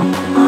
Oh.